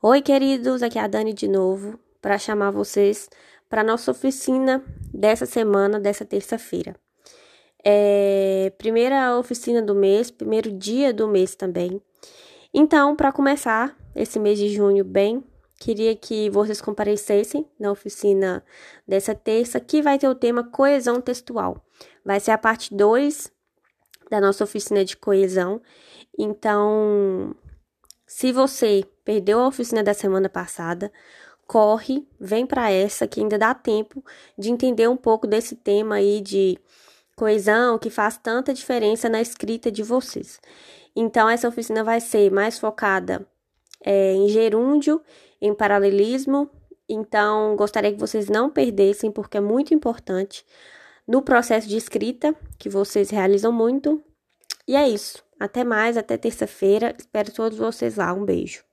Oi, queridos, aqui é a Dani de novo para chamar vocês para nossa oficina dessa semana, dessa terça-feira. É, primeira oficina do mês, primeiro dia do mês também. Então, para começar esse mês de junho bem, queria que vocês comparecessem na oficina dessa terça, que vai ter o tema coesão textual. Vai ser a parte 2 da nossa oficina de coesão. Então, se você perdeu a oficina da semana passada, corre, vem para essa que ainda dá tempo de entender um pouco desse tema aí de coesão que faz tanta diferença na escrita de vocês. Então, essa oficina vai ser mais focada é, em gerúndio, em paralelismo. Então, gostaria que vocês não perdessem, porque é muito importante no processo de escrita, que vocês realizam muito. E é isso. Até mais, até terça-feira. Espero todos vocês lá. Um beijo.